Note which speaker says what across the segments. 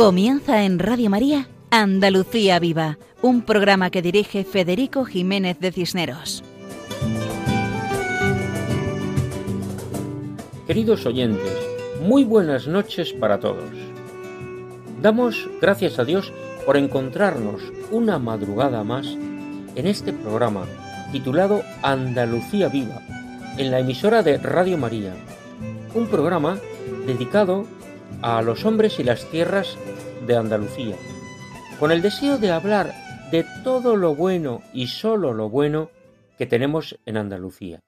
Speaker 1: Comienza en Radio María Andalucía Viva, un programa que dirige Federico Jiménez de Cisneros.
Speaker 2: Queridos oyentes, muy buenas noches para todos. Damos gracias a Dios por encontrarnos una madrugada más en este programa titulado Andalucía Viva, en la emisora de Radio María, un programa dedicado a los hombres y las tierras de Andalucía, con el deseo de hablar de todo lo bueno y solo lo bueno que tenemos en Andalucía.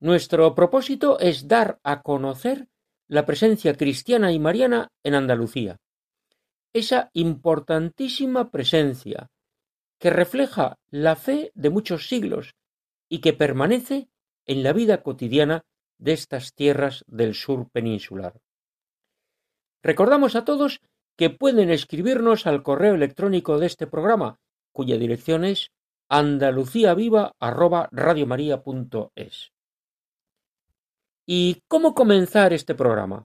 Speaker 2: Nuestro propósito es dar a conocer la presencia cristiana y mariana en Andalucía, esa importantísima presencia que refleja la fe de muchos siglos y que permanece en la vida cotidiana de estas tierras del sur peninsular. Recordamos a todos que pueden escribirnos al correo electrónico de este programa, cuya dirección es andaluciaviva@radiomaria.es. ¿Y cómo comenzar este programa?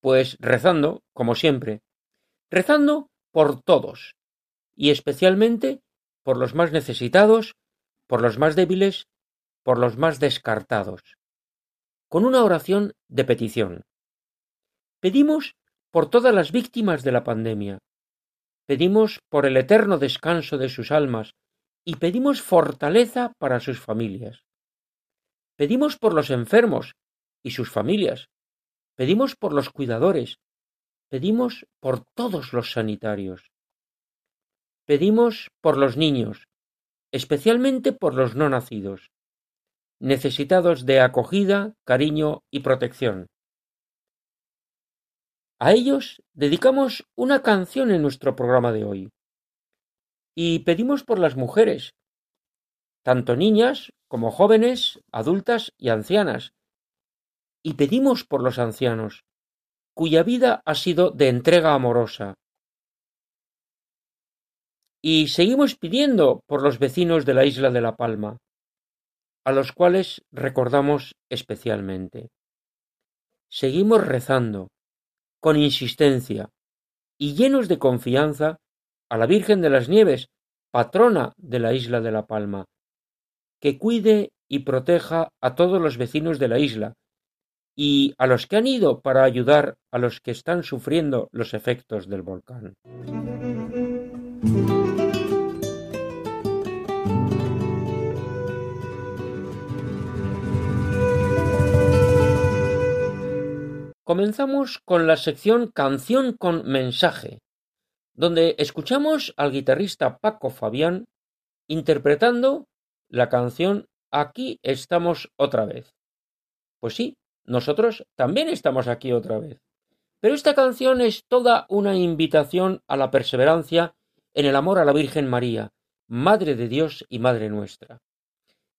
Speaker 2: Pues rezando, como siempre, rezando por todos, y especialmente por los más necesitados, por los más débiles, por los más descartados, con una oración de petición. Pedimos por todas las víctimas de la pandemia. Pedimos por el eterno descanso de sus almas y pedimos fortaleza para sus familias. Pedimos por los enfermos y sus familias. Pedimos por los cuidadores. Pedimos por todos los sanitarios. Pedimos por los niños, especialmente por los no nacidos, necesitados de acogida, cariño y protección. A ellos dedicamos una canción en nuestro programa de hoy. Y pedimos por las mujeres, tanto niñas como jóvenes, adultas y ancianas. Y pedimos por los ancianos, cuya vida ha sido de entrega amorosa. Y seguimos pidiendo por los vecinos de la isla de La Palma, a los cuales recordamos especialmente. Seguimos rezando con insistencia y llenos de confianza a la Virgen de las Nieves, patrona de la isla de La Palma, que cuide y proteja a todos los vecinos de la isla y a los que han ido para ayudar a los que están sufriendo los efectos del volcán. Comenzamos con la sección Canción con mensaje, donde escuchamos al guitarrista Paco Fabián interpretando la canción Aquí estamos otra vez. Pues sí, nosotros también estamos aquí otra vez. Pero esta canción es toda una invitación a la perseverancia en el amor a la Virgen María, Madre de Dios y Madre nuestra.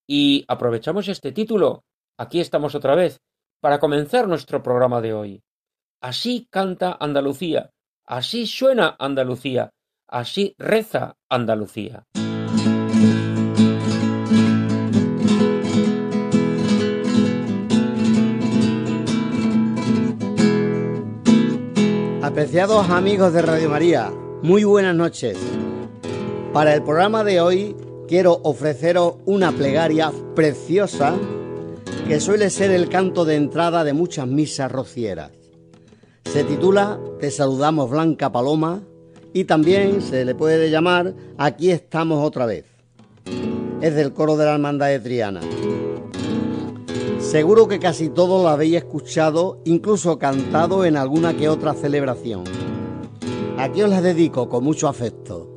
Speaker 2: Y aprovechamos este título, Aquí estamos otra vez, para comenzar nuestro programa de hoy. Así canta Andalucía, así suena Andalucía, así reza Andalucía.
Speaker 3: Apreciados amigos de Radio María, muy buenas noches. Para el programa de hoy quiero ofreceros una plegaria preciosa que suele ser el canto de entrada de muchas misas rocieras. Se titula Te saludamos Blanca Paloma y también se le puede llamar Aquí estamos otra vez. Es del coro de la Hermandad de Triana. Seguro que casi todos lo habéis escuchado, incluso cantado en alguna que otra celebración. Aquí os la dedico con mucho afecto.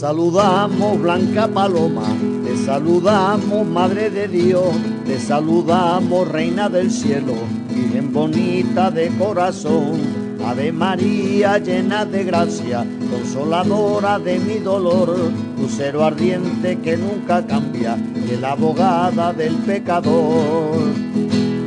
Speaker 3: Saludamos, Blanca Paloma, te saludamos, Madre de Dios, te saludamos, Reina del Cielo, Virgen bonita de corazón. Ave María llena de gracia, consoladora de mi dolor, lucero ardiente que nunca cambia, y la abogada del pecador.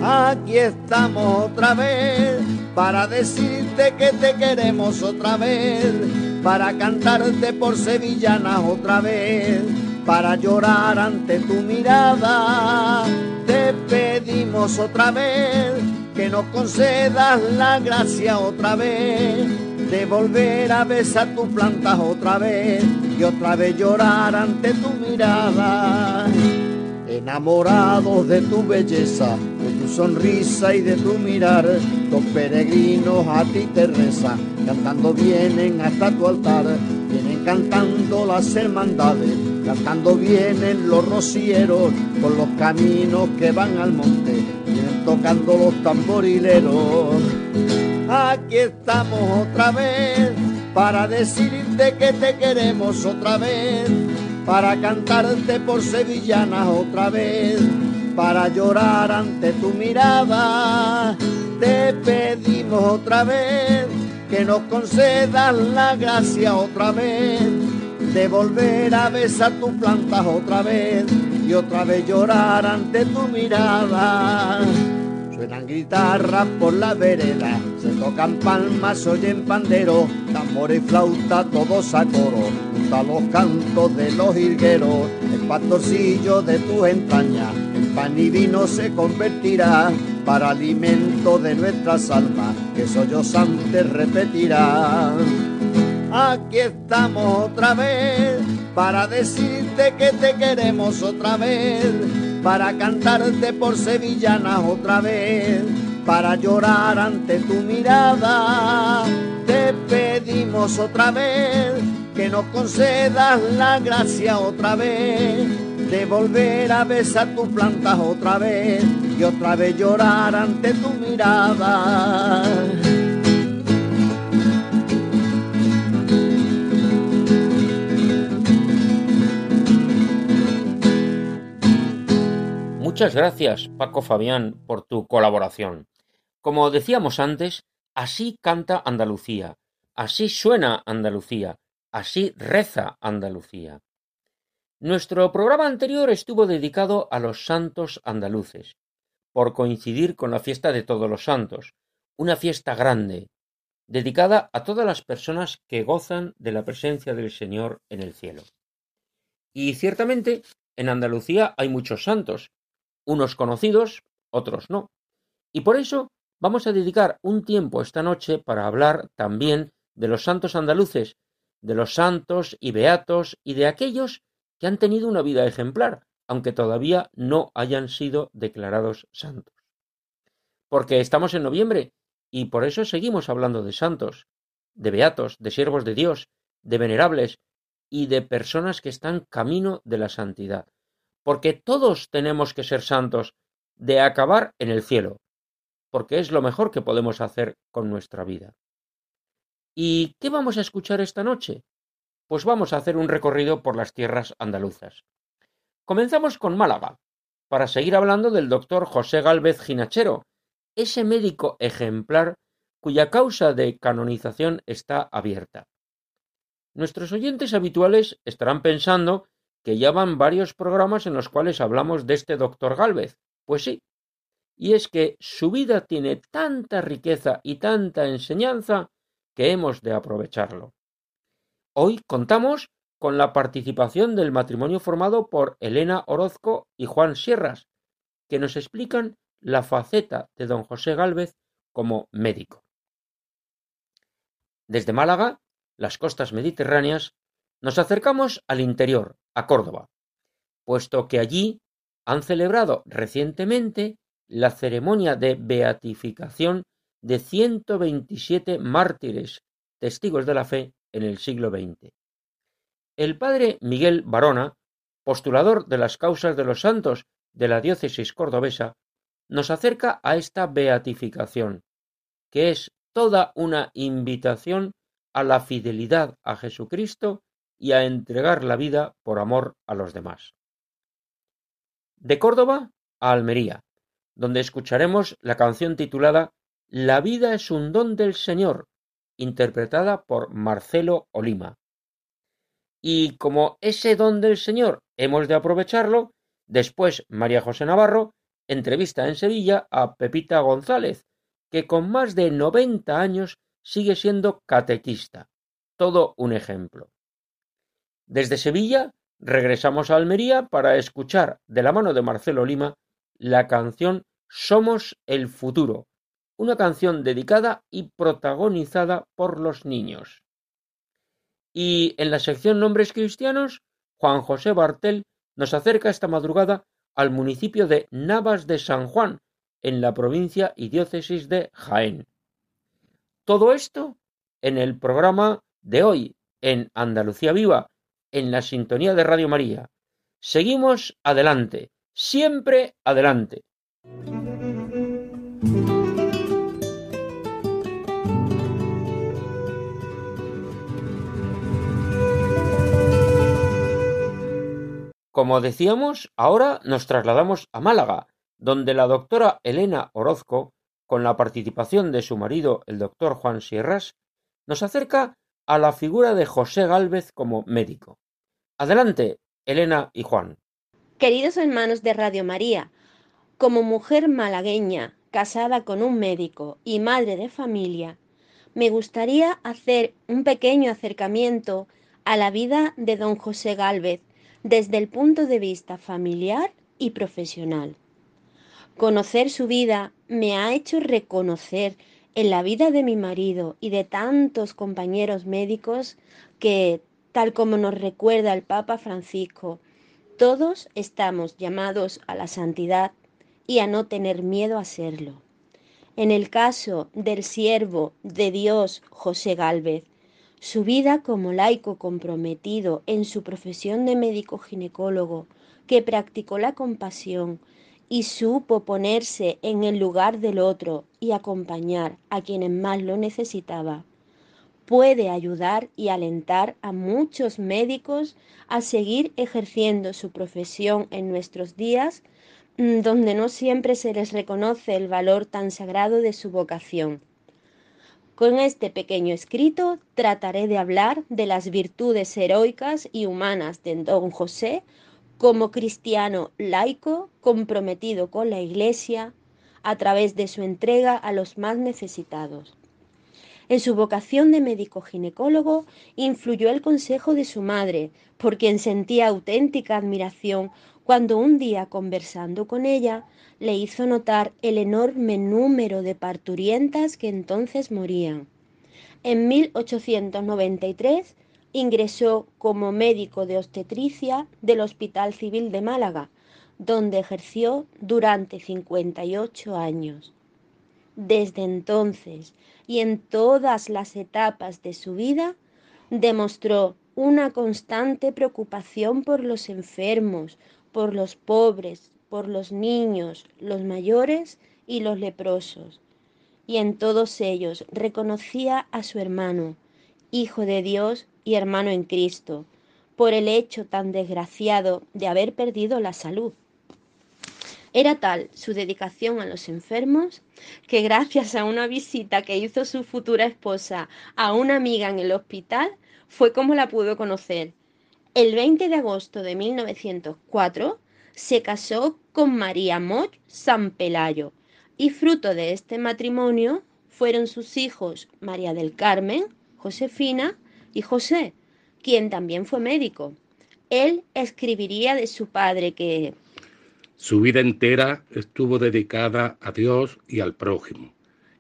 Speaker 3: Aquí estamos otra vez para decirte que te queremos otra vez para cantarte por sevillanas otra vez, para llorar ante tu mirada. Te pedimos otra vez que nos concedas la gracia otra vez de volver a besar tus plantas otra vez y otra vez llorar ante tu mirada. Enamorados de tu belleza, de tu sonrisa y de tu mirar, los peregrinos a ti te rezan, cantando vienen hasta tu altar, vienen cantando las hermandades, cantando vienen los rocieros por los caminos que van al monte, vienen tocando los tamborileros. Aquí estamos otra vez para decirte que te queremos otra vez para cantarte por sevillanas otra vez, para llorar ante tu mirada. Te pedimos otra vez que nos concedas la gracia otra vez, de volver a besar tus plantas otra vez y otra vez llorar ante tu mirada. Suenan guitarras por la vereda, se tocan palmas, oyen pandero, tambor y flauta, todos a coro, junto los cantos de los hirgueros, el pastorcillo de tu entraña, pan y vino se convertirá, para alimento de nuestras almas, que sollozantes repetirá. Aquí estamos otra vez, para decirte que te queremos otra vez para cantarte por sevillanas otra vez, para llorar ante tu mirada. Te pedimos otra vez que nos concedas la gracia otra vez, de volver a besar tus plantas otra vez y otra vez llorar ante tu mirada.
Speaker 2: Muchas gracias, Paco Fabián, por tu colaboración. Como decíamos antes, así canta Andalucía, así suena Andalucía, así reza Andalucía. Nuestro programa anterior estuvo dedicado a los santos andaluces, por coincidir con la fiesta de todos los santos, una fiesta grande, dedicada a todas las personas que gozan de la presencia del Señor en el cielo. Y ciertamente, en Andalucía hay muchos santos, unos conocidos, otros no. Y por eso vamos a dedicar un tiempo esta noche para hablar también de los santos andaluces, de los santos y beatos y de aquellos que han tenido una vida ejemplar, aunque todavía no hayan sido declarados santos. Porque estamos en noviembre y por eso seguimos hablando de santos, de beatos, de siervos de Dios, de venerables y de personas que están camino de la santidad porque todos tenemos que ser santos, de acabar en el cielo, porque es lo mejor que podemos hacer con nuestra vida. ¿Y qué vamos a escuchar esta noche? Pues vamos a hacer un recorrido por las tierras andaluzas. Comenzamos con Málaga, para seguir hablando del doctor José Gálvez Ginachero, ese médico ejemplar cuya causa de canonización está abierta. Nuestros oyentes habituales estarán pensando que ya van varios programas en los cuales hablamos de este doctor Gálvez. Pues sí, y es que su vida tiene tanta riqueza y tanta enseñanza que hemos de aprovecharlo. Hoy contamos con la participación del matrimonio formado por Elena Orozco y Juan Sierras, que nos explican la faceta de don José Gálvez como médico. Desde Málaga, las costas mediterráneas, nos acercamos al interior, a Córdoba, puesto que allí han celebrado recientemente la ceremonia de beatificación de 127 mártires testigos de la fe en el siglo XX. El padre Miguel Barona, postulador de las causas de los santos de la diócesis cordobesa, nos acerca a esta beatificación, que es toda una invitación a la fidelidad a Jesucristo y a entregar la vida por amor a los demás. De Córdoba a Almería, donde escucharemos la canción titulada La vida es un don del Señor, interpretada por Marcelo Olima. Y como ese don del Señor hemos de aprovecharlo, después María José Navarro entrevista en Sevilla a Pepita González, que con más de noventa años sigue siendo catequista. Todo un ejemplo. Desde Sevilla regresamos a Almería para escuchar de la mano de Marcelo Lima la canción Somos el futuro, una canción dedicada y protagonizada por los niños. Y en la sección Nombres Cristianos, Juan José Bartel nos acerca esta madrugada al municipio de Navas de San Juan, en la provincia y diócesis de Jaén. Todo esto en el programa de hoy, en Andalucía Viva, en la sintonía de Radio María. Seguimos adelante, siempre adelante. Como decíamos, ahora nos trasladamos a Málaga, donde la doctora Elena Orozco, con la participación de su marido el doctor Juan Sierras, nos acerca a la figura de José Gálvez como médico. Adelante, Elena y Juan.
Speaker 4: Queridos hermanos de Radio María, como mujer malagueña, casada con un médico y madre de familia, me gustaría hacer un pequeño acercamiento a la vida de don José Gálvez desde el punto de vista familiar y profesional. Conocer su vida me ha hecho reconocer en la vida de mi marido y de tantos compañeros médicos que, tal como nos recuerda el Papa Francisco, todos estamos llamados a la santidad y a no tener miedo a serlo. En el caso del siervo de Dios José Gálvez, su vida como laico comprometido en su profesión de médico ginecólogo, que practicó la compasión y supo ponerse en el lugar del otro y acompañar a quienes más lo necesitaba, puede ayudar y alentar a muchos médicos a seguir ejerciendo su profesión en nuestros días, mm, donde no siempre se les reconoce el valor tan sagrado de su vocación. Con este pequeño escrito trataré de hablar de las virtudes heroicas y humanas de don José como cristiano laico comprometido con la Iglesia a través de su entrega a los más necesitados. En su vocación de médico ginecólogo influyó el consejo de su madre, por quien sentía auténtica admiración cuando un día conversando con ella le hizo notar el enorme número de parturientas que entonces morían. En 1893 ingresó como médico de obstetricia del Hospital Civil de Málaga, donde ejerció durante 58 años. Desde entonces y en todas las etapas de su vida, demostró una constante preocupación por los enfermos, por los pobres, por los niños, los mayores y los leprosos. Y en todos ellos reconocía a su hermano, Hijo de Dios y hermano en Cristo, por el hecho tan desgraciado de haber perdido la salud. Era tal su dedicación a los enfermos que gracias a una visita que hizo su futura esposa a una amiga en el hospital fue como la pudo conocer. El 20 de agosto de 1904 se casó con María Moch San Pelayo y fruto de este matrimonio fueron sus hijos María del Carmen, Josefina y José, quien también fue médico. Él escribiría de su padre que
Speaker 5: su vida entera estuvo dedicada a Dios y al prójimo,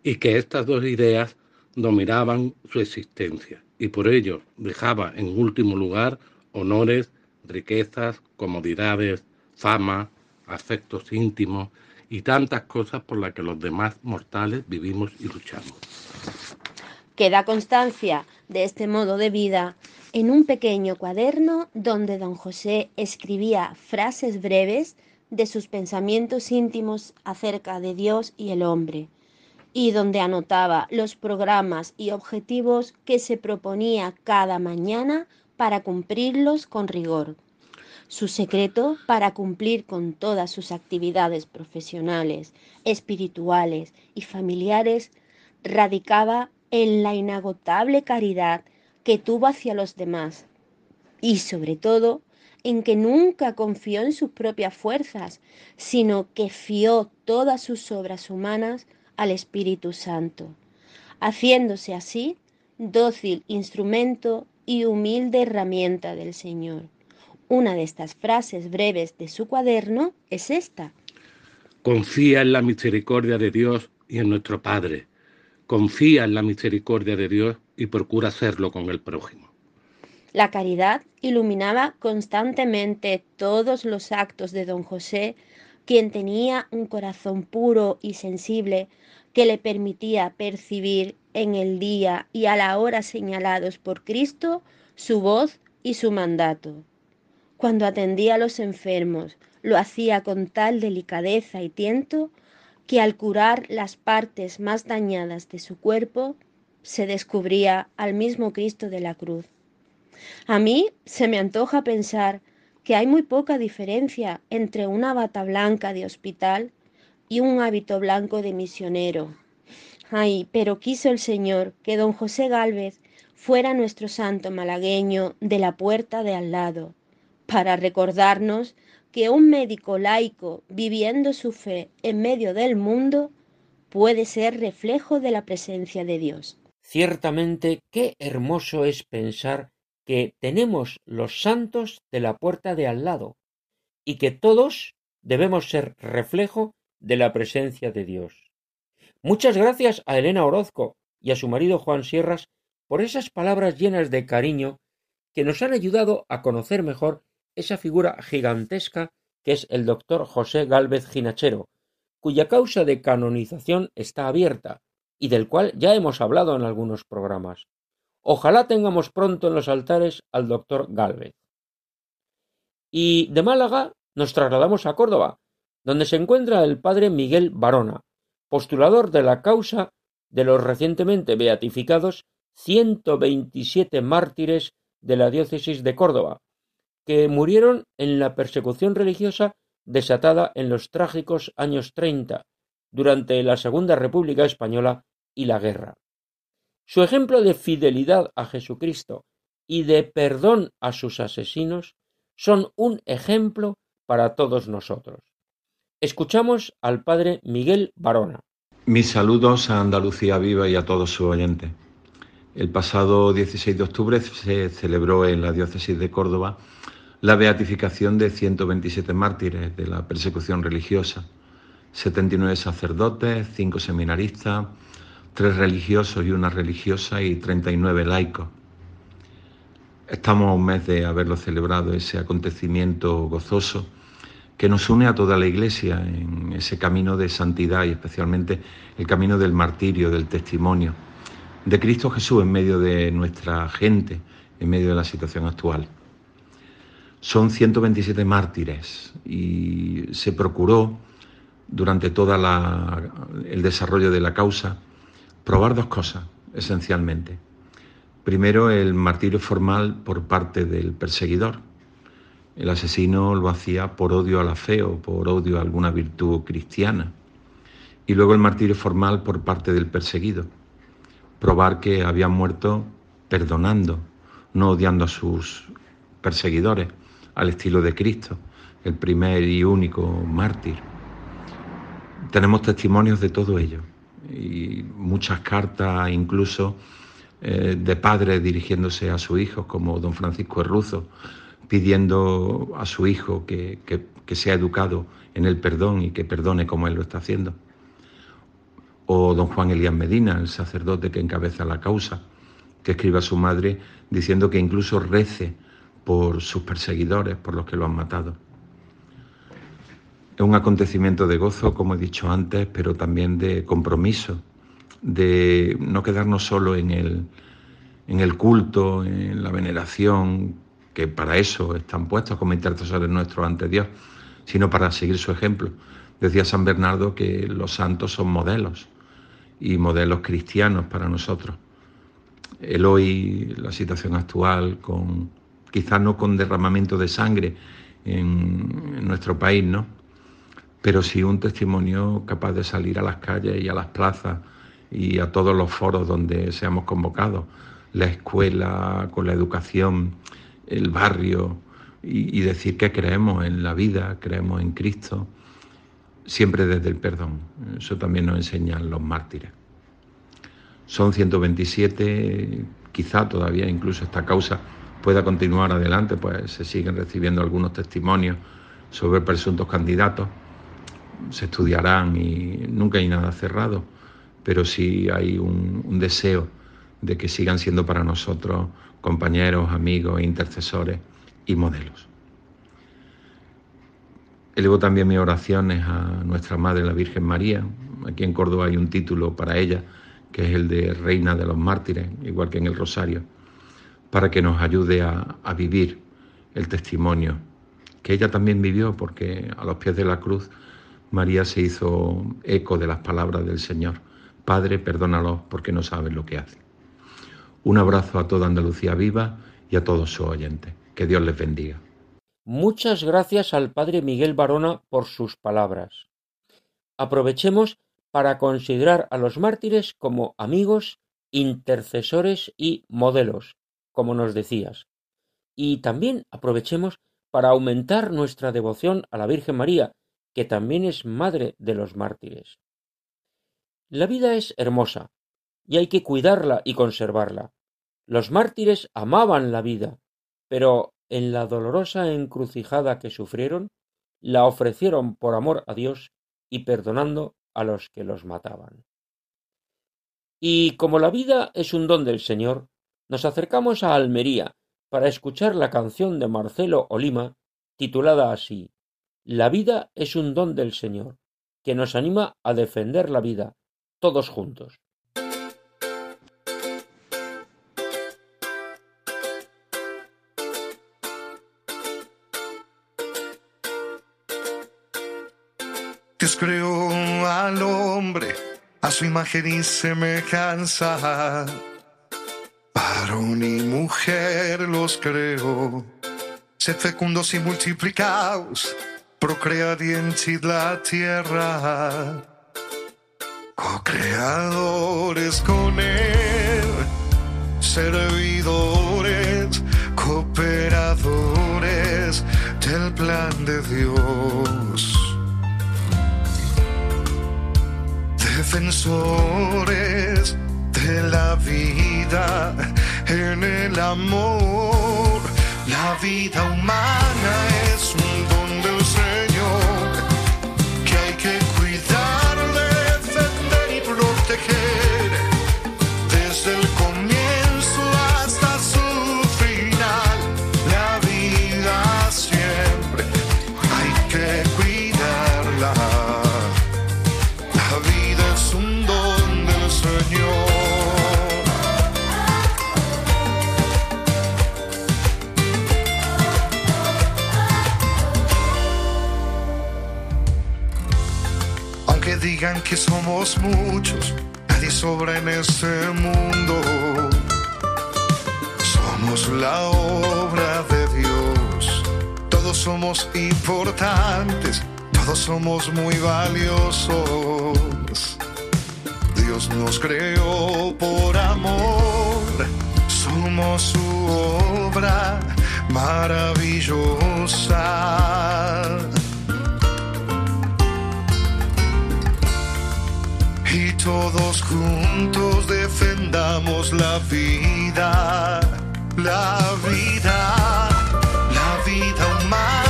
Speaker 5: y que estas dos ideas dominaban su existencia, y por ello dejaba en último lugar honores, riquezas, comodidades, fama, afectos íntimos y tantas cosas por las que los demás mortales vivimos y luchamos.
Speaker 4: Queda constancia de este modo de vida en un pequeño cuaderno donde don José escribía frases breves de sus pensamientos íntimos acerca de Dios y el hombre, y donde anotaba los programas y objetivos que se proponía cada mañana para cumplirlos con rigor. Su secreto para cumplir con todas sus actividades profesionales, espirituales y familiares radicaba en la inagotable caridad que tuvo hacia los demás y sobre todo en que nunca confió en sus propias fuerzas, sino que fió todas sus obras humanas al Espíritu Santo, haciéndose así dócil instrumento y humilde herramienta del Señor, Una de estas frases breves de su cuaderno es esta.
Speaker 5: Confía en la misericordia de Dios y en nuestro Padre. Confía en la misericordia de Dios y procura hacerlo con el prójimo.
Speaker 4: La caridad iluminaba constantemente todos los actos de don José, quien tenía un corazón puro y sensible que le permitía percibir en el día y a la hora señalados por Cristo su voz y su mandato. Cuando atendía a los enfermos, lo hacía con tal delicadeza y tiento que al curar las partes más dañadas de su cuerpo, se descubría al mismo Cristo de la cruz. A mí se me antoja pensar que hay muy poca diferencia entre una bata blanca de hospital y un hábito blanco de misionero. Ay, pero quiso el Señor que don José Gálvez fuera nuestro santo malagueño de la puerta de al lado, para recordarnos que un médico laico viviendo su fe en medio del mundo puede ser reflejo de la presencia de Dios.
Speaker 2: Ciertamente, qué hermoso es pensar que tenemos los santos de la puerta de al lado y que todos debemos ser reflejo de la presencia de Dios. Muchas gracias a Elena Orozco y a su marido Juan Sierras por esas palabras llenas de cariño que nos han ayudado a conocer mejor esa figura gigantesca que es el doctor José Gálvez Ginachero, cuya causa de canonización está abierta y del cual ya hemos hablado en algunos programas. Ojalá tengamos pronto en los altares al doctor Gálvez. Y de Málaga nos trasladamos a Córdoba, donde se encuentra el padre Miguel Barona, postulador de la causa de los recientemente beatificados 127 mártires de la diócesis de Córdoba, que murieron en la persecución religiosa desatada en los trágicos años treinta, durante la Segunda República Española y la guerra. Su ejemplo de fidelidad a Jesucristo y de perdón a sus asesinos son un ejemplo para todos nosotros. Escuchamos al padre Miguel Barona.
Speaker 6: Mis saludos a Andalucía Viva y a todos sus oyentes. El pasado 16 de octubre se celebró en la diócesis de Córdoba la beatificación de 127 mártires de la persecución religiosa, 79 sacerdotes, 5 seminaristas, tres religiosos y una religiosa y 39 laicos. Estamos a un mes de haberlo celebrado, ese acontecimiento gozoso que nos une a toda la Iglesia en ese camino de santidad y especialmente el camino del martirio, del testimonio de Cristo Jesús en medio de nuestra gente, en medio de la situación actual. Son 127 mártires y se procuró durante todo el desarrollo de la causa probar dos cosas, esencialmente. Primero, el martirio formal por parte del perseguidor. El asesino lo hacía por odio a la fe o por odio a alguna virtud cristiana. Y luego el martirio formal por parte del perseguido. Probar que había muerto perdonando, no odiando a sus perseguidores, al estilo de Cristo, el primer y único mártir. Tenemos testimonios de todo ello y muchas cartas incluso eh, de padres dirigiéndose a sus hijos, como don Francisco Herruzo, pidiendo a su hijo que, que sea educado en el perdón y que perdone como él lo está haciendo. O don Juan Elías Medina, el sacerdote que encabeza la causa, que escribe a su madre diciendo que incluso rece por sus perseguidores, por los que lo han matado. Es un acontecimiento de gozo, como he dicho antes, pero también de compromiso, de no quedarnos solo en el, en el culto, en la veneración, que para eso están puestos como intercesores nuestros ante Dios, sino para seguir su ejemplo. Decía San Bernardo que los santos son modelos y modelos cristianos para nosotros. El hoy, la situación actual, con quizás no con derramamiento de sangre en, nuestro país, ¿no? pero sí un testimonio capaz de salir a las calles y a las plazas y a todos los foros donde seamos convocados, la escuela, con la educación, el barrio, y, decir que creemos en la vida, creemos en Cristo, siempre desde el perdón. Eso también nos enseñan los mártires. Son 127, quizá todavía incluso esta causa pueda continuar adelante, pues se siguen recibiendo algunos testimonios sobre presuntos candidatos, se estudiarán y nunca hay nada cerrado, pero sí hay un, deseo de que sigan siendo para nosotros compañeros, amigos, intercesores y modelos. Elevo también mis oraciones a nuestra Madre la Virgen María. Aquí en Córdoba hay un título para ella, que es el de Reina de los Mártires, igual que en el Rosario, para que nos ayude a, vivir el testimonio que ella también vivió, porque a los pies de la cruz María se hizo eco de las palabras del Señor. Padre, perdónalos porque no saben lo que hacen. Un abrazo a toda Andalucía viva y a todos sus oyentes. Que Dios les bendiga.
Speaker 2: Muchas gracias al Padre Miguel Barona por sus palabras. Aprovechemos para considerar a los mártires como amigos, intercesores y modelos, como nos decías. Y también aprovechemos para aumentar nuestra devoción a la Virgen María, que también es madre de los mártires. La vida es hermosa, y hay que cuidarla y conservarla. Los mártires amaban la vida, pero en la dolorosa encrucijada que sufrieron, la ofrecieron por amor a Dios y perdonando a los que los mataban. Y como la vida es un don del Señor, nos acercamos a Almería para escuchar la canción de Marcelo Olima titulada así La vida es un don del Señor, que nos anima a defender la vida, todos juntos.
Speaker 7: Dios creó al hombre a su imagen y semejanza Varón y mujer los creó. Sed fecundos y multiplicaos, procread y la tierra. Co-creadores con él, servidores, cooperadores del plan de Dios. Defensores de la vida en el amor. La vida humana es un Que somos muchos, nadie sobra en este mundo. Somos la obra de Dios. Todos somos importantes, todos somos muy valiosos. Dios nos creó por amor, somos su obra maravillosa. Todos juntos defendamos la vida, la vida, la vida humana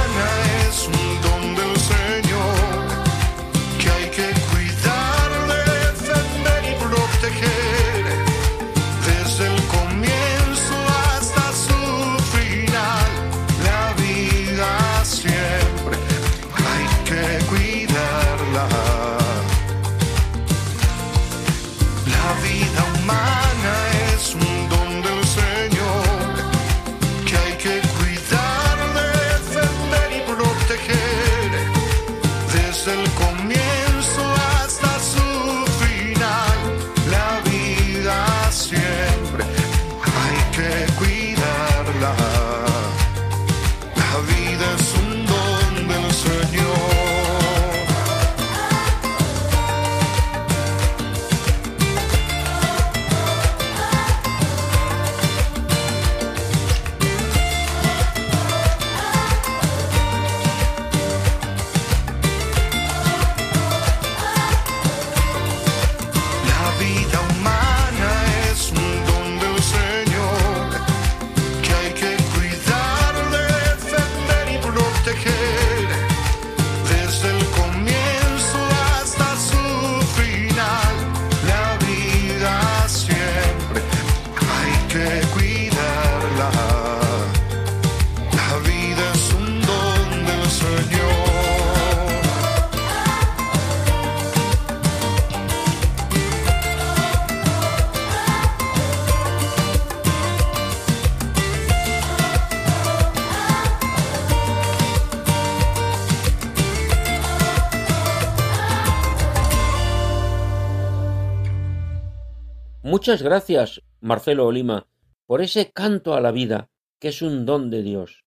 Speaker 2: Muchas gracias, Marcelo Olima, por ese canto a la vida, que es un don de Dios.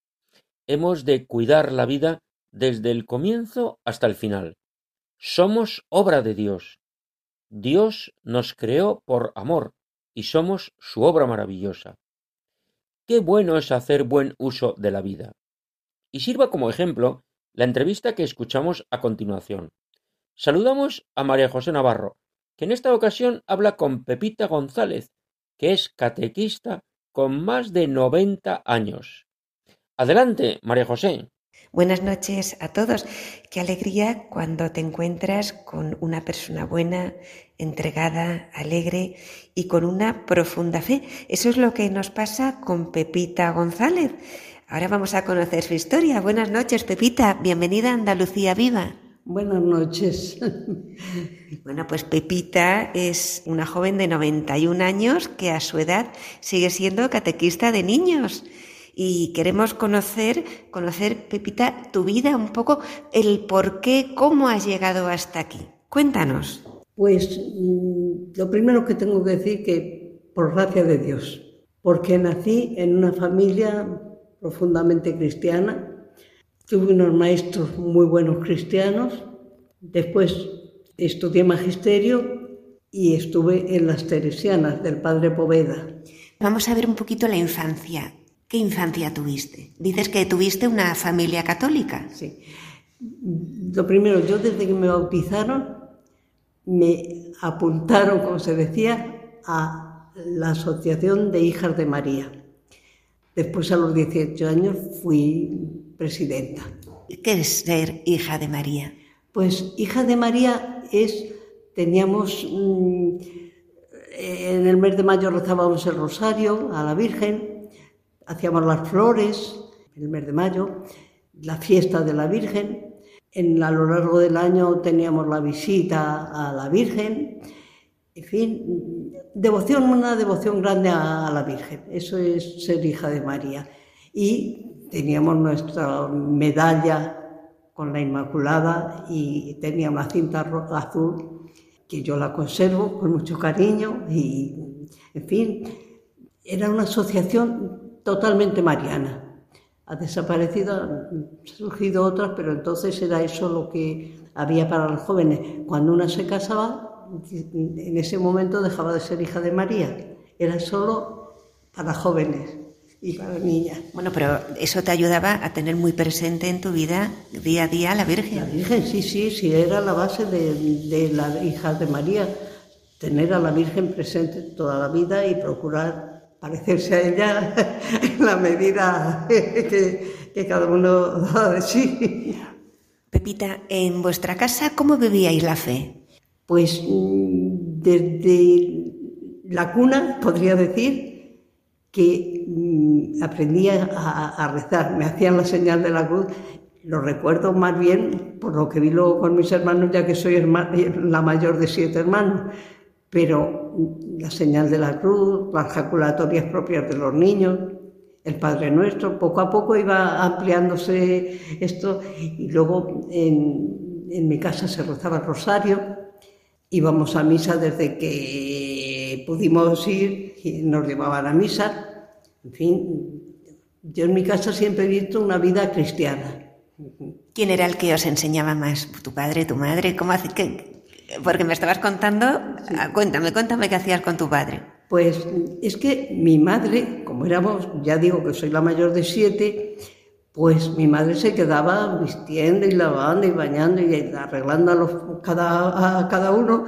Speaker 2: Hemos de cuidar la vida desde el comienzo hasta el final. Somos obra de Dios. Dios nos creó por amor y somos su obra maravillosa. Qué bueno es hacer buen uso de la vida. Y sirva como ejemplo la entrevista que escuchamos a continuación. Saludamos a María José Navarro, que en esta ocasión habla con Pepita González, que es catequista con más de 90 años. Adelante, María José.
Speaker 8: Buenas noches a todos. Qué alegría cuando te encuentras con una persona buena, entregada, alegre y con una profunda fe. Eso es lo que nos pasa con Pepita González. Ahora vamos a conocer su historia. Buenas noches, Pepita. Bienvenida a Andalucía Viva.
Speaker 9: Buenas noches.
Speaker 8: Bueno, pues Pepita es una joven de 91 años que a su edad sigue siendo catequista de niños. Y queremos conocer, conocer, Pepita, tu vida, un poco el por qué, cómo has llegado hasta aquí. Cuéntanos.
Speaker 9: Pues mm, lo primero que tengo que decir que por gracia de Dios, porque nací en una familia profundamente cristiana, Tuve unos maestros muy buenos cristianos, después estudié magisterio y estuve en las Teresianas del Padre Poveda.
Speaker 8: Vamos a ver un poquito la infancia. ¿Qué infancia tuviste? Dices que tuviste una familia católica.
Speaker 9: Sí. Lo primero, yo desde que me bautizaron, me apuntaron, como se decía, a la Asociación de Hijas de María. Después, a los 18 años, fui presidenta.
Speaker 8: ¿Qué es ser hija de María?
Speaker 9: Pues hija de María es, teníamos, mm, en el mes de mayo rezábamos el rosario a la Virgen, hacíamos las flores, en el mes de mayo, la fiesta de la Virgen, en, a lo largo del año teníamos la visita a la Virgen, en fin, devoción, una devoción grande a, a la Virgen, eso es ser hija de María. Y teníamos nuestra medalla con la Inmaculada y tenía una cinta azul que yo la conservo con mucho cariño y, en fin, era una asociación totalmente mariana. Ha desaparecido, han surgido otras, pero entonces era eso lo que había para los jóvenes. Cuando una se casaba, en ese momento dejaba de ser hija de María, era solo para jóvenes y para niñas.
Speaker 8: Bueno, pero eso te ayudaba a tener muy presente en tu vida día a día a la Virgen.
Speaker 9: La Virgen, sí, sí, sí, era la base de, de la hija de María, tener a la Virgen presente toda la vida y procurar parecerse a ella en la medida que, que cada uno da de sí.
Speaker 8: Pepita, en vuestra casa, ¿cómo vivíais la fe?
Speaker 9: Pues mm, desde la cuna, podría decir, que mm, aprendí a, rezar, me hacían la señal de la cruz, lo recuerdo más bien por lo que vi luego con mis hermanos, ya que soy la mayor de siete hermanos, pero la señal de la cruz, las jaculatorias propias de los niños, el Padre Nuestro, poco a poco iba ampliándose esto. Y luego en, en mi casa se rezaba el rosario, íbamos a misa desde que pudimos ir y nos llevaban a misa en fin, yo en mi casa siempre he visto una vida cristiana.
Speaker 8: ¿Quién era el que os enseñaba más? ¿Tu padre, tu madre? ¿Cómo hace que... Porque me estabas contando, ah, cuéntame, cuéntame qué hacías con tu padre.
Speaker 9: Pues es que mi madre, como éramos, ya digo que soy la mayor de siete, pues mi madre se quedaba vistiendo y lavando y bañando y arreglando a, los, cada, a cada uno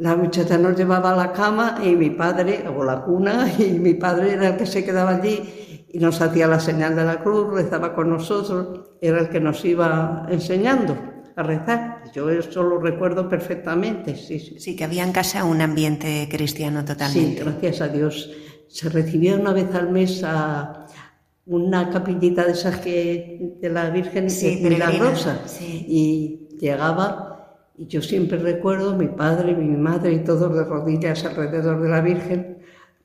Speaker 9: la muchacha nos llevaba a la cama y mi padre, o la cuna, y mi padre era el que se quedaba allí y nos hacía la señal de la cruz, rezaba con nosotros, era el que nos iba enseñando a rezar. Yo eso lo recuerdo perfectamente, sí, sí.
Speaker 8: Sí, que había en casa un ambiente cristiano totalmente.
Speaker 9: Sí, gracias a Dios. Se recibía una vez al mes a una capillita de esas que de la Virgen
Speaker 8: sí,
Speaker 9: milagrosa
Speaker 8: sí.
Speaker 9: y llegaba y yo siempre recuerdo mi padre, mi madre y todos de rodillas alrededor de la Virgen,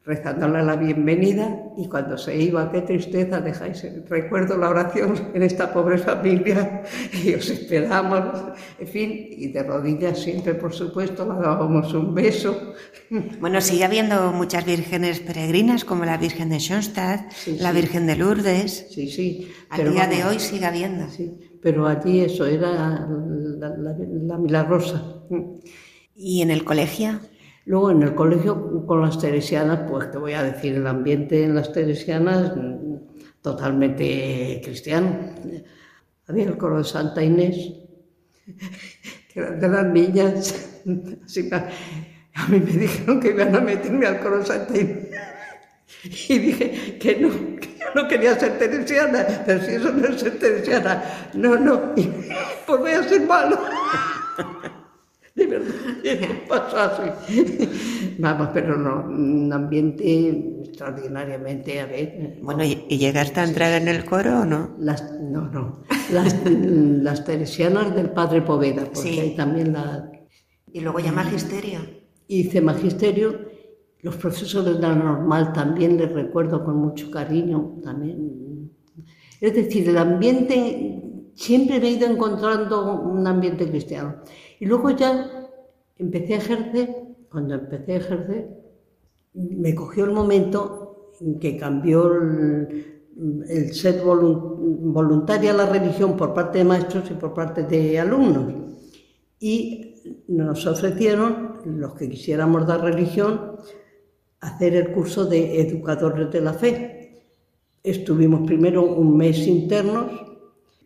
Speaker 9: rezándole la bienvenida y cuando se iba, qué tristeza, dejáis, recuerdo la oración en esta pobre familia y os esperamos, en fin, y de rodillas siempre, por supuesto, le dábamos un beso.
Speaker 8: Bueno, sigue habiendo muchas vírgenes peregrinas, como la Virgen de Schoenstatt, la Virgen de Lourdes.
Speaker 9: Sí, sí.
Speaker 8: Al día de hoy sigue habiendo.
Speaker 9: Sí, pero allí eso era la, la, la milagrosa.
Speaker 8: ¿Y en el colegio?
Speaker 9: Luego en el colegio con las teresianas, pues te voy a decir, el ambiente en las teresianas totalmente cristiano. Había el coro de Santa Inés, que eran de las niñas. Así a mí me dijeron que iban a meterme al coro de Santa Inés. Y dije que no, que no quería ser teresiana, pero si eso no es ser teresiana, no, no, pues voy a ser malo. De verdad, pasó así. Vamos, pero no, un ambiente extraordinariamente, a ver.
Speaker 8: Bueno, ¿y llegaste a entrar en el coro o no?
Speaker 9: Las, no, no. Las, las teresianas del Padre Poveda, porque
Speaker 8: Sí.
Speaker 9: hay también la...
Speaker 8: Y luego ya magisterio.
Speaker 9: Hice magisterio, los profesores de la normal también les recuerdo con mucho cariño, también. Es decir, el ambiente, siempre me he ido encontrando un ambiente cristiano. Y luego ya empecé a ejercer, cuando empecé a ejercer, me cogió el momento en que cambió el, el ser volun- voluntaria a la religión por parte de maestros y por parte de alumnos. Y nos ofrecieron, los que quisiéramos dar religión, hacer el curso de educadores de la fe. Estuvimos primero un mes internos,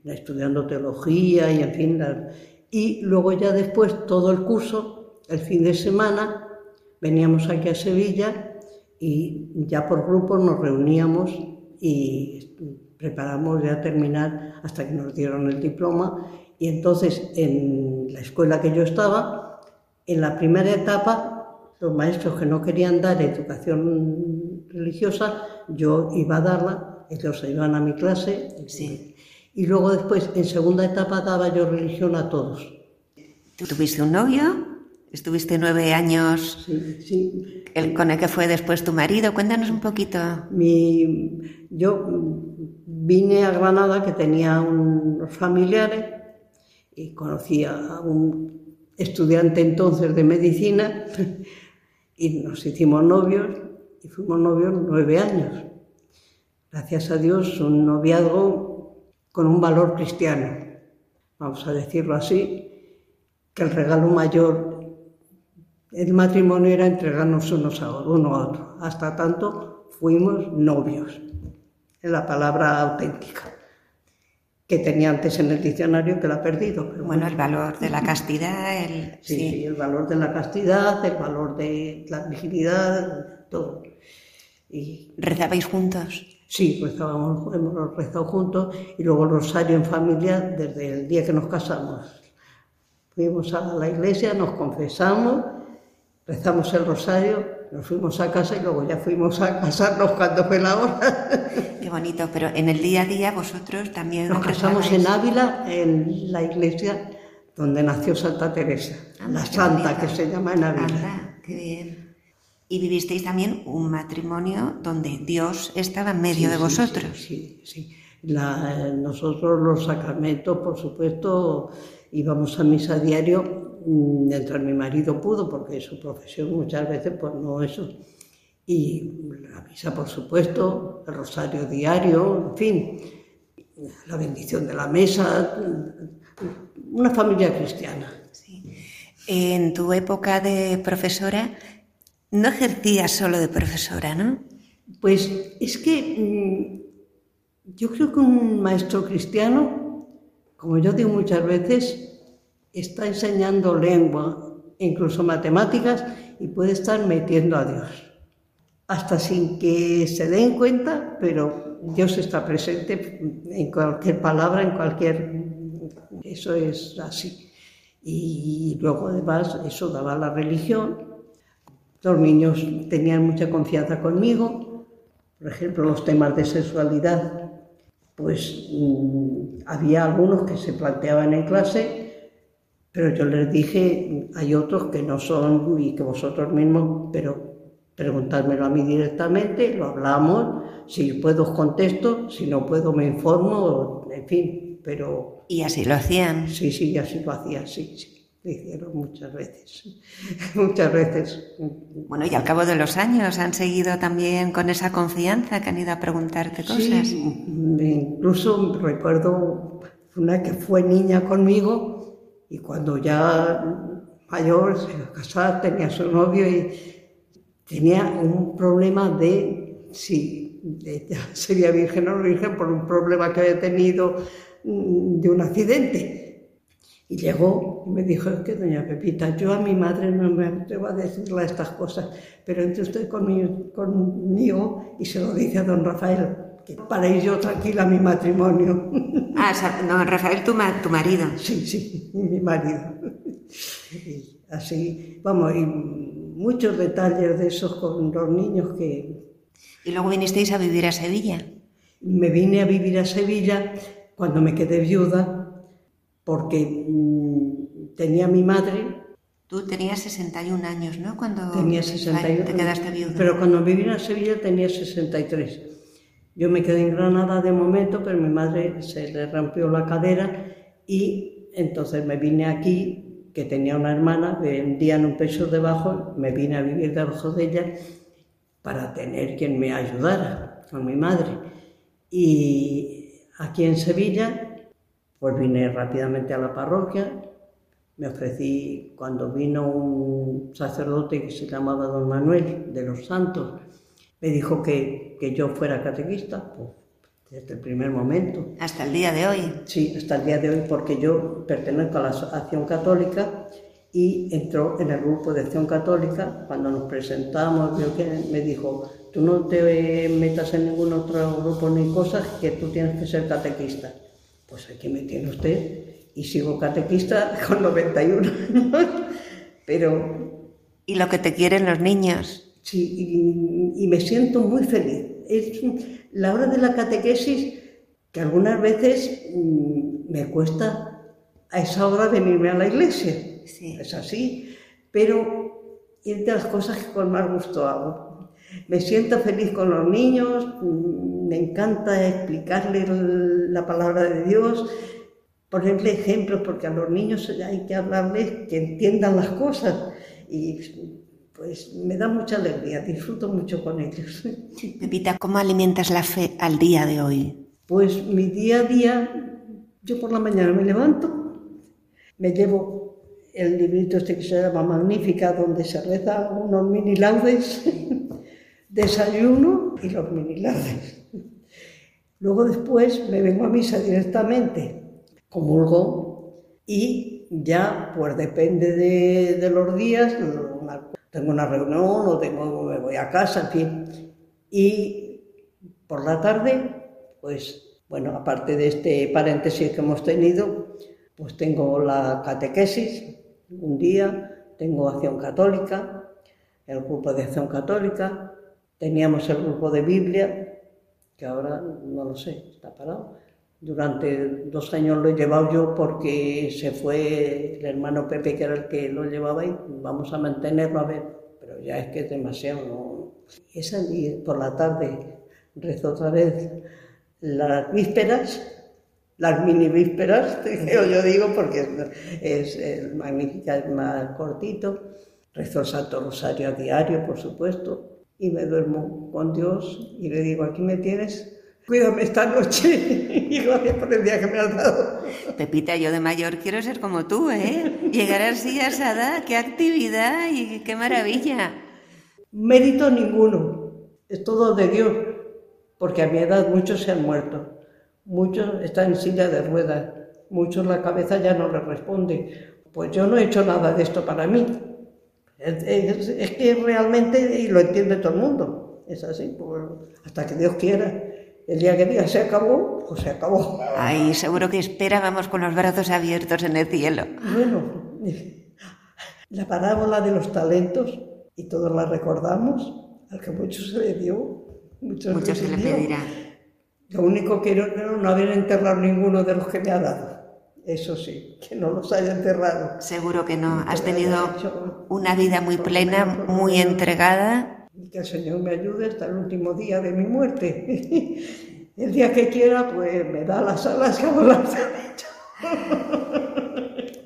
Speaker 9: estudiando teología y en fin, y luego ya después todo el curso, el fin de semana, veníamos aquí a Sevilla y ya por grupos nos reuníamos y preparamos ya terminar hasta que nos dieron el diploma. Y entonces en la escuela que yo estaba, en la primera etapa, los maestros que no querían dar educación religiosa, yo iba a darla, ellos se iban a mi clase.
Speaker 8: Sí.
Speaker 9: Y luego después, en segunda etapa, daba yo religión a todos.
Speaker 8: ¿Tú tuviste un novio? ¿Estuviste nueve años
Speaker 9: Sí, sí.
Speaker 8: el, con el que fue después tu marido? Cuéntanos un poquito.
Speaker 9: Mi, yo vine a Granada, que tenía unos familiares, y conocí a un estudiante entonces de medicina, y nos hicimos novios, y fuimos novios nueve años. Gracias a Dios, un noviazgo con un valor cristiano, vamos a decirlo así, que el regalo mayor el matrimonio era entregarnos unos a uno a otro. Hasta tanto fuimos novios. Es la palabra auténtica que tenía antes en el diccionario que la he perdido. Pero
Speaker 8: Bueno, el valor de la castidad, el...
Speaker 9: sí,
Speaker 8: sí.
Speaker 9: sí, el valor de la castidad, el valor de la virginidad, todo. Y
Speaker 8: ¿Rezabais juntos?
Speaker 9: sí, rezábamos, hemos rezado juntos y luego el rosario en familia desde el día que nos casamos. Fuimos a la iglesia, nos confesamos, rezamos el rosario, nos fuimos a casa y luego ya fuimos a casarnos cuando fue la hora.
Speaker 8: Qué bonito, pero en el día a día vosotros también
Speaker 9: Nos casamos en. Ávila, en la iglesia donde nació Santa Teresa,
Speaker 8: Anda,
Speaker 9: la santa
Speaker 8: bonito.
Speaker 9: que se llama en Ávila.
Speaker 8: Anda, qué bien. Y vivisteis también un matrimonio donde Dios estaba en medio
Speaker 9: Sí,
Speaker 8: de
Speaker 9: sí,
Speaker 8: vosotros.
Speaker 9: Sí, sí. sí. La- nosotros los sacramentos, por supuesto, íbamos a misa diario, mientras mi marido pudo, porque su profesión muchas veces pues no eso. Y la misa, por supuesto, el rosario diario, en fin, la bendición de la mesa, una familia cristiana.
Speaker 8: Sí. En tu época de profesora, no ejercías solo de profesora, ¿no?
Speaker 9: Pues es que mm, yo creo que un maestro cristiano, como yo digo muchas veces, está enseñando lengua, incluso matemáticas, y puede estar metiendo a Dios. Hasta sin que se den cuenta, pero Dios está presente en cualquier palabra, en cualquier... Eso es así. Y luego además eso daba la religión. Los niños tenían mucha confianza conmigo. Por ejemplo, los temas de sexualidad, pues mm, había algunos que se planteaban en clase, pero yo les dije, hay otros que no son y que vosotros mismos, pero preguntármelo a mí directamente, lo hablamos, si puedo os contesto, si no puedo me informo, en fin, pero...
Speaker 8: ¿Y así lo hacían?
Speaker 9: Sí, sí, así lo hacían, sí, sí. Lo hicieron muchas veces, muchas veces.
Speaker 8: Bueno, y al cabo de los años han seguido también con esa confianza que han ido a preguntarte cosas.
Speaker 9: Sí, incluso recuerdo una que fue niña conmigo y cuando ya mayor se iba a casar, tenía su novio y tenía un problema de si ella sería virgen o no virgen por un problema que había tenido mm, de un accidente. Y llegó y me dijo, es que doña Pepita, yo a mi madre no me atrevo a decirle estas cosas, pero entre usted conmigo, y se lo dice a don Rafael, para ir yo tranquila a mi matrimonio.
Speaker 8: Ah, don Rafael, tu, tu marido.
Speaker 9: Sí, sí, mi marido. así, vamos, y muchos detalles de esos con los niños que...
Speaker 8: ¿Y luego vinisteis a vivir a Sevilla?
Speaker 9: Me vine a vivir a Sevilla cuando me quedé viuda, porque mmm, tenía mi madre...
Speaker 8: Tú tenías 61 años, ¿no? Cuando
Speaker 9: tenía 61,
Speaker 8: te quedaste viuda.
Speaker 9: Pero cuando viví a Sevilla tenía 63. Yo me quedé en Granada de momento, pero mi madre se le rompió la cadera y entonces me vine aquí que tenía una hermana, vendían un peso debajo, me vine a vivir debajo de ella para tener quien me ayudara con mi madre. Y aquí en Sevilla, pues vine rápidamente a la parroquia, me ofrecí cuando vino un sacerdote que se llamaba don Manuel de los Santos, me dijo que, que yo fuera catequista, pues desde el primer momento.
Speaker 8: ¿Hasta el día de hoy?
Speaker 9: Sí, hasta el día de hoy, porque yo pertenezco a la Acción Católica y entró en el grupo de Acción Católica. Cuando nos presentamos, me dijo, tú no te metas en ningún otro grupo ni cosas, que tú tienes que ser catequista. Pues aquí me tiene usted y sigo catequista con 91 años, pero...
Speaker 8: ¿Y lo que te quieren los niños?
Speaker 9: Sí, y, y me siento muy feliz. Es, la hora de la catequesis, que algunas veces mmm, me cuesta a esa hora venirme a la iglesia,
Speaker 8: sí.
Speaker 9: es así, pero es de las cosas que con más gusto hago. Me siento feliz con los niños, me encanta explicarles la palabra de Dios, ponerle ejemplos, porque a los niños hay que hablarles que entiendan las cosas. Y pues me da mucha alegría, disfruto mucho con ellos.
Speaker 8: Pepita, ¿cómo alimentas la fe al día de hoy?
Speaker 9: Pues mi día a día, yo por la mañana me levanto, me llevo el librito este que se llama Magnífica, donde se reza unos mini laudes, desayuno y los mini laudes. Luego después me vengo a misa directamente, comulgo y ya, pues depende de, de los días, tengo una reunión o tengo, me voy a casa, en fin. Y por la tarde, pues bueno, aparte de este paréntesis que hemos tenido, pues tengo la catequesis un día, tengo acción católica, el grupo de acción católica, teníamos el grupo de Biblia, que ahora no lo sé, está parado. Durante dos años lo he llevado yo porque se fue el hermano Pepe, que era el que lo llevaba, y vamos a mantenerlo a ver, pero ya es que es demasiado. ¿no? Esa, y por la tarde rezo otra vez las vísperas, las mini vísperas, yo digo porque es, es magnífica, es más cortito. Rezo el Santo Rosario a diario, por supuesto, y me duermo con Dios y le digo, aquí me tienes cuídame esta noche y gracias por el día que me has dado.
Speaker 8: Pepita, yo de mayor quiero ser como tú, ¿eh? Llegar así a esa edad, qué actividad y qué maravilla.
Speaker 9: Mérito ninguno, es todo de Dios, porque a mi edad muchos se han muerto, muchos están en silla de ruedas, muchos la cabeza ya no les responde. Pues yo no he hecho nada de esto para mí. Es, es, es que realmente, y lo entiende todo el mundo, es así, pues, hasta que Dios quiera. El día que diga se acabó, pues se acabó.
Speaker 8: Ay, seguro que espera, vamos con los brazos abiertos en el cielo.
Speaker 9: Bueno, la parábola de los talentos, y todos la recordamos, al que mucho se le dio, mucho,
Speaker 8: mucho se, se le dio. pedirá.
Speaker 9: Lo único que no, no haber enterrado ninguno de los que me ha dado. Eso sí, que no los haya enterrado.
Speaker 8: Seguro que no. Has tenido una vida muy plena, muy entregada.
Speaker 9: Y que el Señor me ayude hasta el último día de mi muerte. el día que quiera, pues me da las alas que las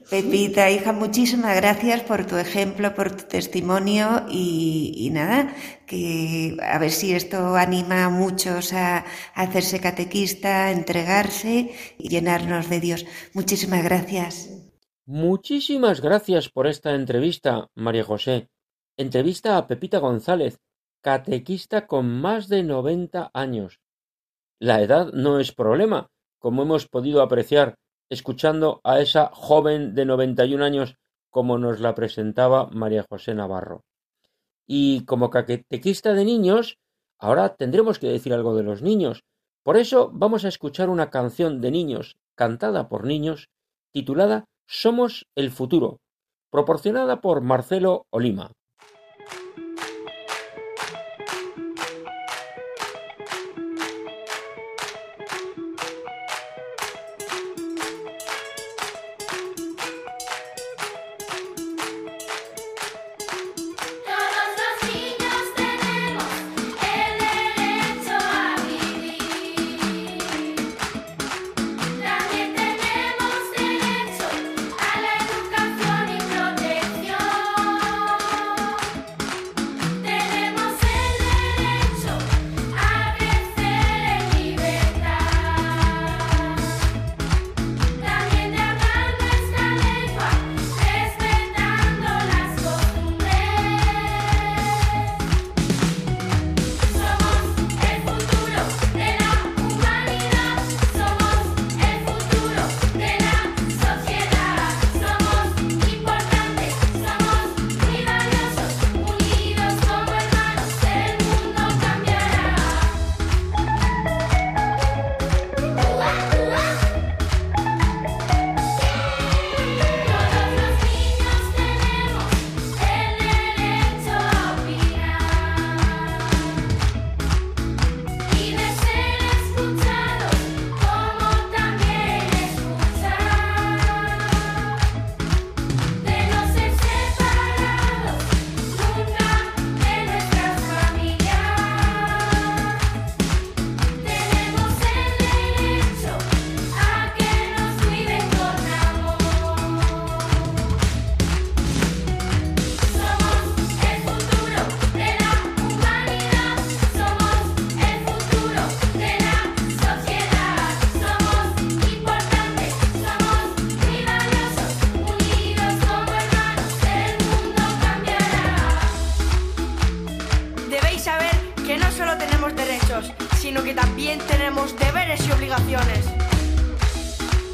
Speaker 8: Pepita, hija, muchísimas gracias por tu ejemplo, por tu testimonio y, nada, que a ver si esto anima a muchos a, hacerse catequista, a entregarse y llenarnos de Dios. Muchísimas gracias.
Speaker 10: Muchísimas gracias por esta entrevista, María José. Entrevista a Pepita González, catequista con más de 90 años. La edad no es problema, como hemos podido apreciar escuchando a esa joven de 91 años como nos la presentaba María José Navarro. Y como catequista de niños, ahora tendremos que decir algo de los niños. Por eso vamos a escuchar una canción de niños cantada por niños titulada Somos el futuro, proporcionada por Marcelo Olima.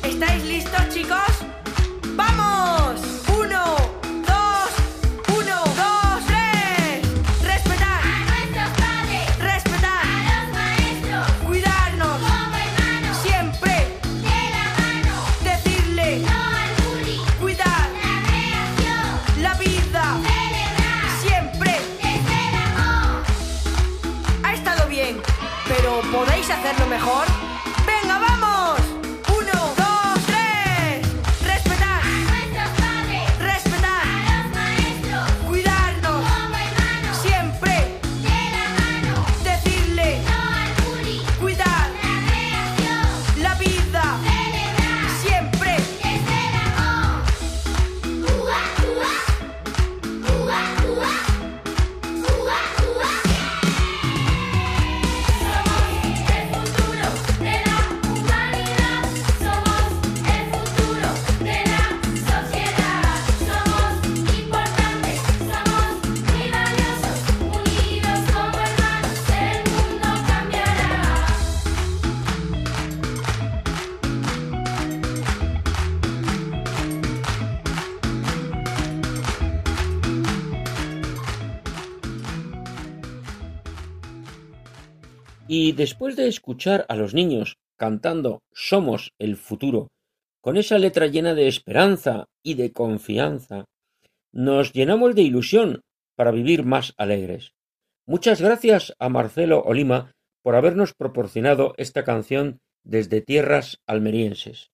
Speaker 10: Y hacerlo mejor. Después de escuchar a los niños cantando Somos el futuro, con esa letra llena de esperanza y de confianza, nos llenamos de ilusión para vivir más alegres. Muchas gracias a Marcelo Olima por habernos proporcionado esta canción desde tierras almerienses.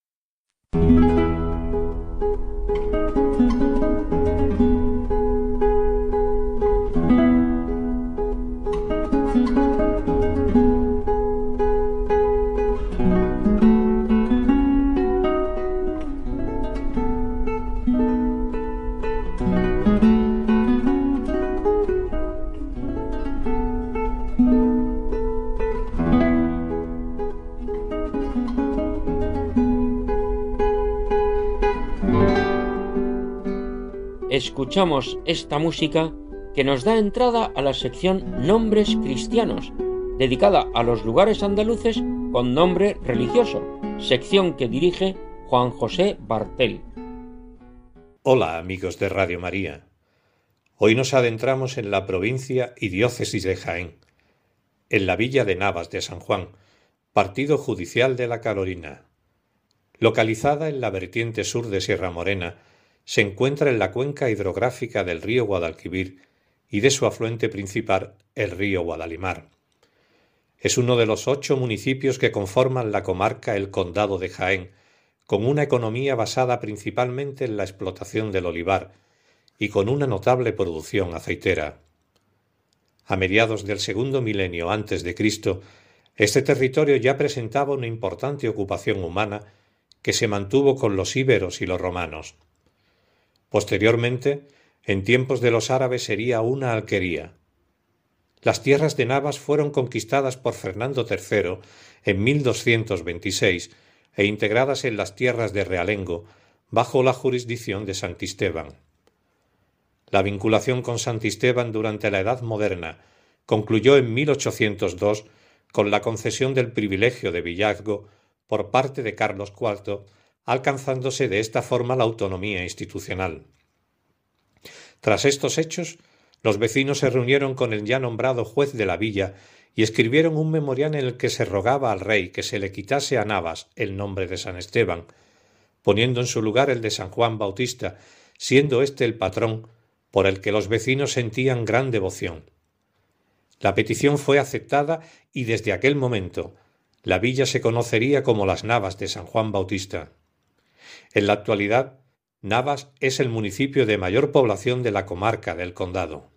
Speaker 2: Escuchamos esta música que nos da entrada a la sección Nombres Cristianos, dedicada a los lugares andaluces con nombre religioso, sección que dirige Juan José Bartel.
Speaker 11: Hola amigos de Radio María. Hoy nos adentramos en la provincia y diócesis de Jaén, en la villa de Navas de San Juan, partido judicial de la Carolina. Localizada en la vertiente sur de Sierra Morena, se encuentra en la cuenca hidrográfica del río Guadalquivir y de su afluente principal, el río Guadalimar. Es uno de los ocho municipios que conforman la comarca El Condado de Jaén, con una economía basada principalmente en la explotación del olivar y con una notable producción aceitera. A mediados del segundo milenio antes de Cristo, este territorio ya presentaba una importante ocupación humana que se mantuvo con los íberos y los romanos. Posteriormente, en tiempos de los árabes sería una alquería. Las tierras de Navas fueron conquistadas por Fernando III en 1226 e integradas en las tierras de Realengo bajo la jurisdicción de Santisteban. La vinculación con Santisteban durante la Edad Moderna concluyó en 1802 con la concesión del privilegio de villazgo por parte de Carlos IV, alcanzándose de esta forma la autonomía institucional. Tras estos hechos, los vecinos se reunieron con el ya nombrado juez de la villa y escribieron un memorial en el que se rogaba al rey que se le quitase a Navas el nombre de San Esteban, poniendo en su lugar el de San Juan Bautista, siendo éste el patrón por el que los vecinos sentían gran devoción. La petición fue aceptada y desde aquel momento la villa se conocería como las Navas de San Juan Bautista. En la actualidad, Navas es el municipio de mayor población de la comarca del condado.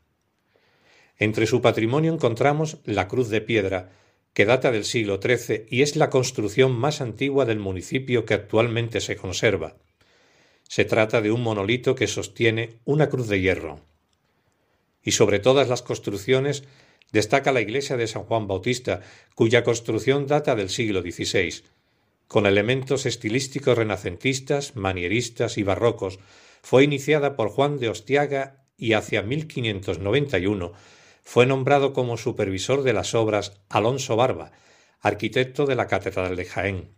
Speaker 11: Entre su patrimonio encontramos la cruz de piedra, que data del siglo XIII y es la construcción más antigua del municipio que actualmente se conserva. Se trata de un monolito que sostiene una cruz de hierro. Y sobre todas las construcciones destaca la iglesia de San Juan Bautista, cuya construcción data del siglo XVI. Con elementos estilísticos renacentistas, manieristas y barrocos, fue iniciada por Juan de Ostiaga y hacia 1591 fue nombrado como supervisor de las obras Alonso Barba, arquitecto de la Catedral de Jaén.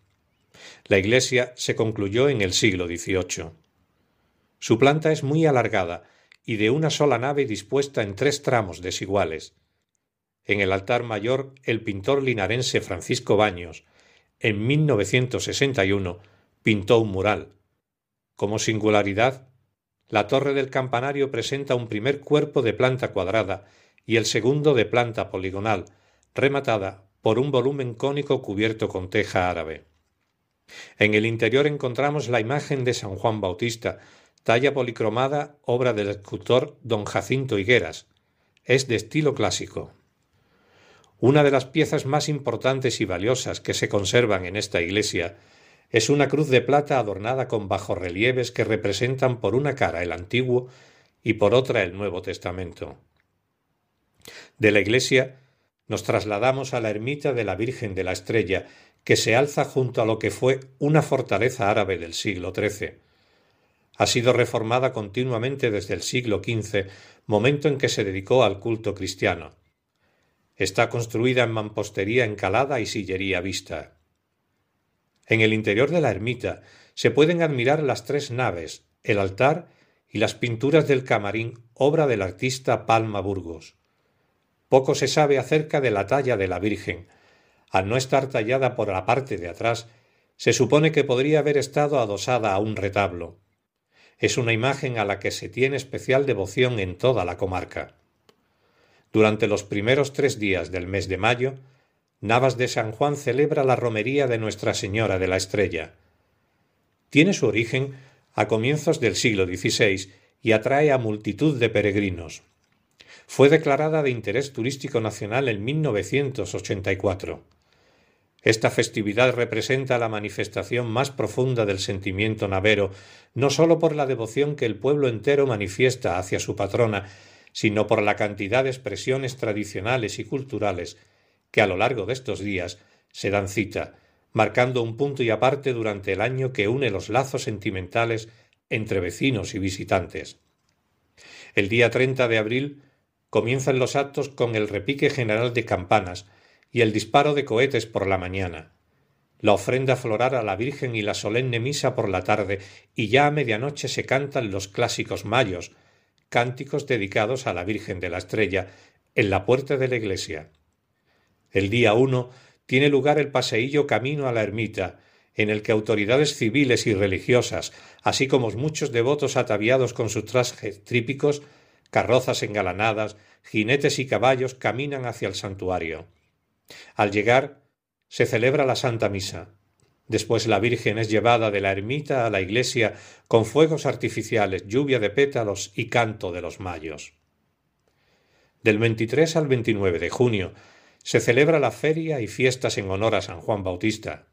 Speaker 11: La iglesia se concluyó en el siglo XVIII. Su planta es muy alargada y de una sola nave dispuesta en tres tramos desiguales. En el altar mayor, el pintor linarense Francisco Baños, en 1961, pintó un mural. Como singularidad, la torre del campanario presenta un primer cuerpo de planta cuadrada y el segundo de planta poligonal, rematada por un volumen cónico cubierto con teja árabe. En el interior encontramos la imagen de San Juan Bautista, talla policromada, obra del escultor don Jacinto Higueras. Es de estilo clásico. Una de las piezas más importantes y valiosas que se conservan en esta iglesia es una cruz de plata adornada con bajorrelieves que representan por una cara el Antiguo y por otra el Nuevo Testamento. De la iglesia nos trasladamos a la ermita de la Virgen de la Estrella, que se alza junto a lo que fue una fortaleza árabe del siglo XIII. Ha sido reformada continuamente desde el siglo XV, momento en que se dedicó al culto cristiano. Está construida en mampostería encalada y sillería vista. En el interior de la ermita se pueden admirar las tres naves, el altar y las pinturas del camarín, obra del artista Palma Burgos. Poco se sabe acerca de la talla de la Virgen. Al no estar tallada por la parte de atrás, se supone que podría haber estado adosada a un retablo. Es una imagen a la que se tiene especial devoción en toda la comarca. Durante los primeros tres días del mes de mayo, Navas de San Juan celebra la romería de Nuestra Señora de la Estrella. Tiene su origen a comienzos del siglo XVI y atrae a multitud de peregrinos. Fue declarada de interés turístico nacional en 1984. Esta festividad representa la manifestación más profunda del sentimiento navero, no sólo por la devoción que el pueblo entero manifiesta hacia su patrona, sino por la cantidad de expresiones tradicionales y culturales que a lo largo de estos días se dan cita, marcando un punto y aparte durante el año que une los lazos sentimentales entre vecinos y visitantes. El día 30 de abril comienzan los actos con el repique general de campanas y el disparo de cohetes por la mañana, la ofrenda floral a la Virgen y la solemne misa por la tarde, y ya a medianoche se cantan los clásicos mayos, cánticos dedicados a la Virgen de la Estrella, en la puerta de la iglesia. El día uno tiene lugar el paseillo camino a la ermita, en el que autoridades civiles y religiosas, así como muchos devotos ataviados con sus trajes trípicos, carrozas engalanadas, jinetes y caballos caminan hacia el santuario. Al llegar, se celebra la Santa Misa. Después la Virgen es llevada de la ermita a la iglesia con fuegos artificiales, lluvia de pétalos y canto de los mayos. Del 23 al 29 de junio se celebra la feria y fiestas en honor a San Juan Bautista.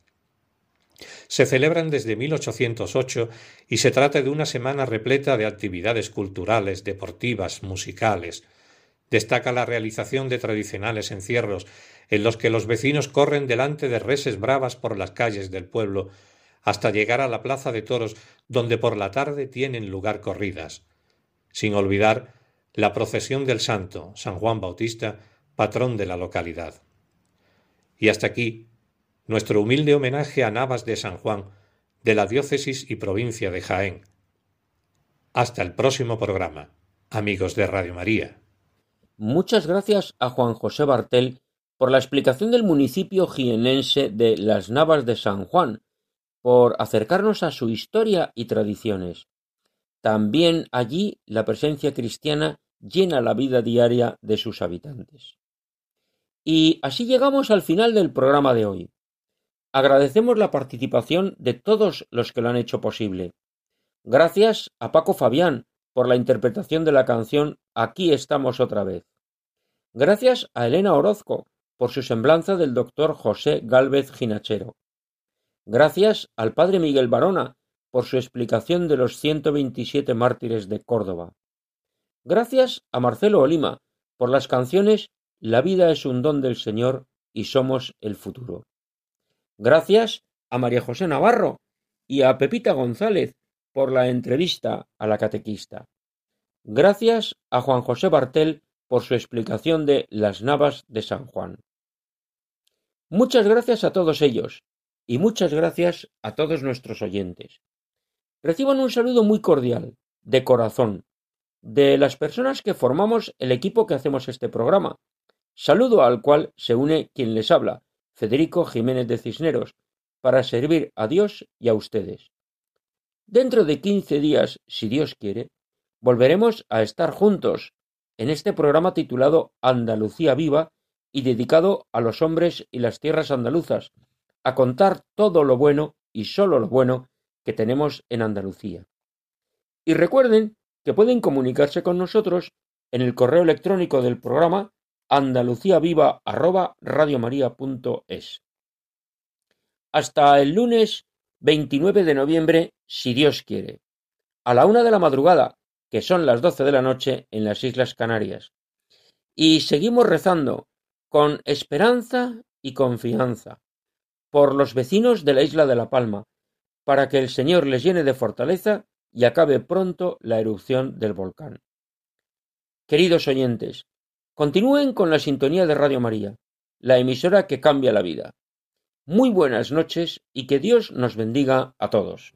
Speaker 11: Se celebran desde 1808 y se trata de una semana repleta de actividades culturales, deportivas, musicales. Destaca la realización de tradicionales encierros en los que los vecinos corren delante de reses bravas por las calles del pueblo hasta llegar a la plaza de toros donde por la tarde tienen lugar corridas. Sin olvidar la procesión del santo, San Juan Bautista, patrón de la localidad. Y hasta aquí nuestro humilde homenaje a Navas de San Juan, de la diócesis y provincia de Jaén. Hasta el próximo programa, amigos de Radio María.
Speaker 2: Muchas gracias a Juan José Bartel por la explicación del municipio jienense de Las Navas de San Juan, por acercarnos a su historia y tradiciones. También allí la presencia cristiana llena la vida diaria de sus habitantes. Y así llegamos al final del programa de hoy. Agradecemos la participación de todos los que lo han hecho posible. Gracias a Paco Fabián por la interpretación de la canción Aquí estamos otra vez. Gracias a Elena Orozco por su semblanza del doctor José Gálvez Ginachero. Gracias al padre Miguel Barona por su explicación de los 127 mártires de Córdoba. Gracias a Marcelo Olima por las canciones La vida es un don del Señor y somos el futuro. Gracias a María José Navarro y a Pepita González por la entrevista a la catequista. Gracias a Juan José Bartel por su explicación de las Navas de San Juan. Muchas gracias a todos ellos y muchas gracias a todos nuestros oyentes. Reciban un saludo muy cordial, de corazón, de las personas que formamos el equipo que hacemos este programa. Saludo al cual se une quien les habla, Federico Jiménez de Cisneros, para servir a Dios y a ustedes. Dentro de quince días, si Dios quiere, volveremos a estar juntos en este programa titulado Andalucía Viva y dedicado a los hombres y las tierras andaluzas, a contar todo lo bueno y solo lo bueno que tenemos en Andalucía. Y recuerden que pueden comunicarse con nosotros en el correo electrónico del programa andaluciaviva@radiomaria.es. Hasta el lunes 29 de noviembre, si Dios quiere, a la una de la madrugada, que son las doce de la noche en las Islas Canarias. Y seguimos rezando con esperanza y confianza por los vecinos de la isla de La Palma, para que el Señor les llene de fortaleza y acabe pronto la erupción del volcán. Queridos oyentes, Continúen con la sintonía de Radio María, la emisora que cambia la vida. Muy buenas noches y que Dios nos bendiga a todos.